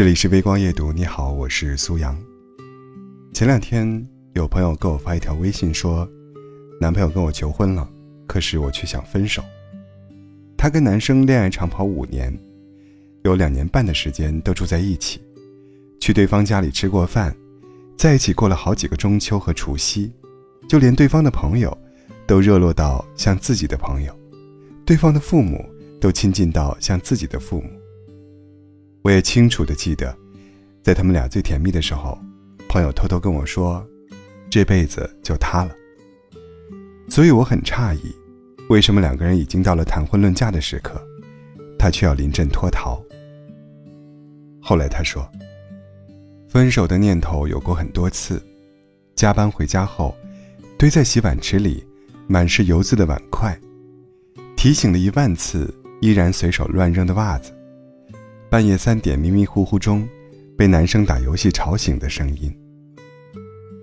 这里是微光夜读，你好，我是苏阳。前两天有朋友给我发一条微信说，男朋友跟我求婚了，可是我却想分手。他跟男生恋爱长跑五年，有两年半的时间都住在一起，去对方家里吃过饭，在一起过了好几个中秋和除夕，就连对方的朋友都热络到像自己的朋友，对方的父母都亲近到像自己的父母。我也清楚的记得，在他们俩最甜蜜的时候，朋友偷偷跟我说：“这辈子就他了。”所以我很诧异，为什么两个人已经到了谈婚论嫁的时刻，他却要临阵脱逃。后来他说，分手的念头有过很多次，加班回家后，堆在洗碗池里满是油渍的碗筷，提醒了一万次依然随手乱扔的袜子。半夜三点迷迷糊糊中，被男生打游戏吵醒的声音。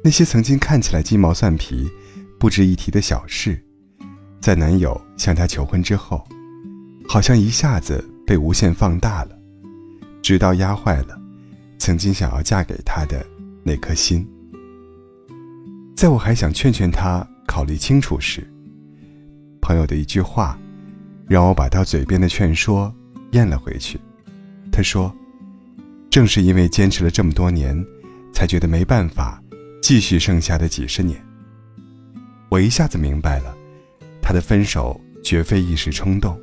那些曾经看起来鸡毛蒜皮、不值一提的小事，在男友向她求婚之后，好像一下子被无限放大了，直到压坏了曾经想要嫁给他的那颗心。在我还想劝劝他考虑清楚时，朋友的一句话，让我把到嘴边的劝说咽了回去。他说：“正是因为坚持了这么多年，才觉得没办法继续剩下的几十年。”我一下子明白了，他的分手绝非一时冲动，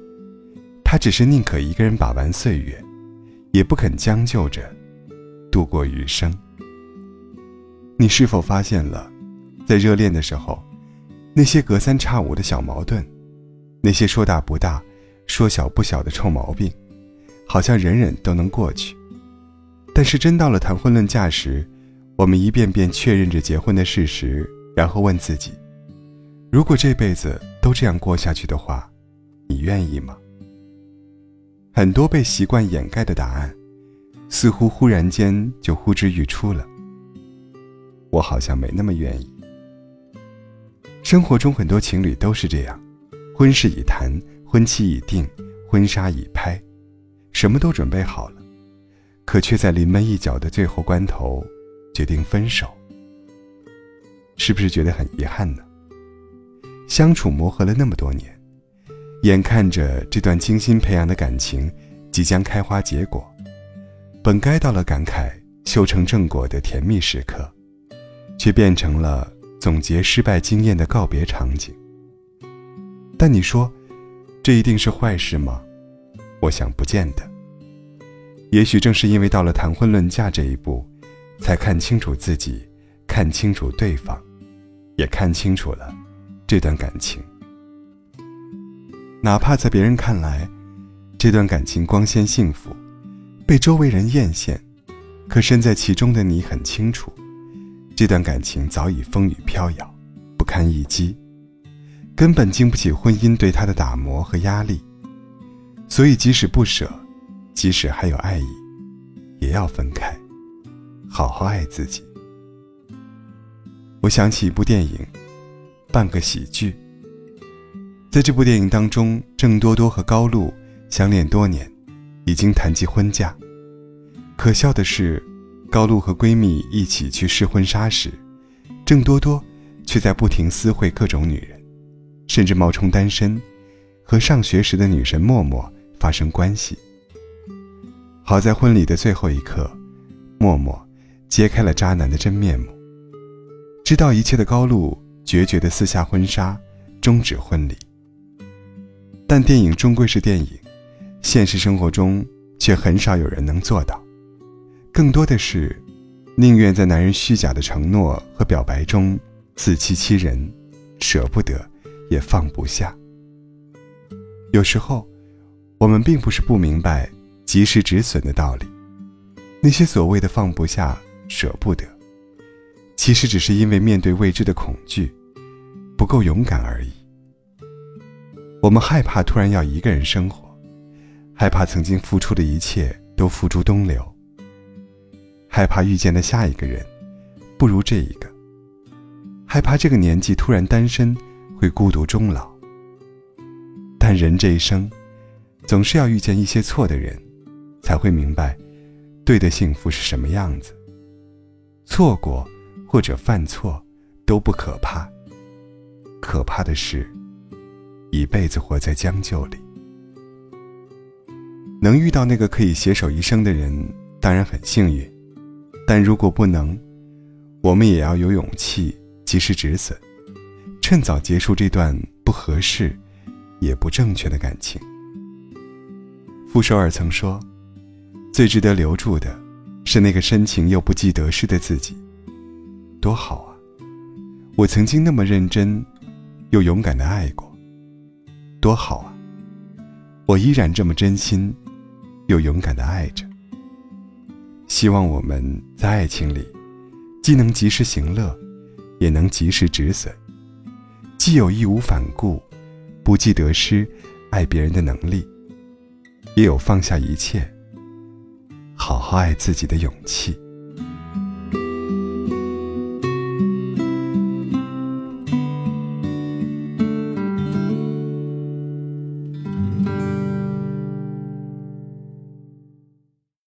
他只是宁可一个人把玩岁月，也不肯将就着度过余生。你是否发现了，在热恋的时候，那些隔三差五的小矛盾，那些说大不大、说小不小的臭毛病？好像人人都能过去，但是真到了谈婚论嫁时，我们一遍遍确认着结婚的事实，然后问自己：如果这辈子都这样过下去的话，你愿意吗？很多被习惯掩盖的答案，似乎忽然间就呼之欲出了。我好像没那么愿意。生活中很多情侣都是这样，婚事已谈，婚期已定，婚纱已拍。什么都准备好了，可却在临门一脚的最后关头，决定分手。是不是觉得很遗憾呢？相处磨合了那么多年，眼看着这段精心培养的感情即将开花结果，本该到了感慨修成正果的甜蜜时刻，却变成了总结失败经验的告别场景。但你说，这一定是坏事吗？我想不见得。也许正是因为到了谈婚论嫁这一步，才看清楚自己，看清楚对方，也看清楚了这段感情。哪怕在别人看来，这段感情光鲜幸福，被周围人艳羡，可身在其中的你很清楚，这段感情早已风雨飘摇，不堪一击，根本经不起婚姻对他的打磨和压力。所以，即使不舍，即使还有爱意，也要分开，好好爱自己。我想起一部电影《半个喜剧》。在这部电影当中，郑多多和高露相恋多年，已经谈及婚嫁。可笑的是，高露和闺蜜一起去试婚纱时，郑多多却在不停私会各种女人，甚至冒充单身，和上学时的女神默默。发生关系。好在婚礼的最后一刻，默默揭开了渣男的真面目。知道一切的高露决绝的撕下婚纱，终止婚礼。但电影终归是电影，现实生活中却很少有人能做到。更多的是，宁愿在男人虚假的承诺和表白中自欺欺人，舍不得，也放不下。有时候。我们并不是不明白及时止损的道理，那些所谓的放不下、舍不得，其实只是因为面对未知的恐惧，不够勇敢而已。我们害怕突然要一个人生活，害怕曾经付出的一切都付诸东流，害怕遇见的下一个人不如这一个，害怕这个年纪突然单身会孤独终老。人这一生。总是要遇见一些错的人，才会明白，对的幸福是什么样子。错过或者犯错都不可怕，可怕的是，一辈子活在将就里。能遇到那个可以携手一生的人，当然很幸运，但如果不能，我们也要有勇气及时止损，趁早结束这段不合适、也不正确的感情。傅首尔曾说：“最值得留住的，是那个深情又不计得失的自己。”多好啊！我曾经那么认真，又勇敢的爱过。多好啊！我依然这么真心。又勇敢的爱着。希望我们在爱情里，既能及时行乐，也能及时止损；既有义无反顾、不计得失爱别人的能力，也有放下一切、好好爱自己的勇气。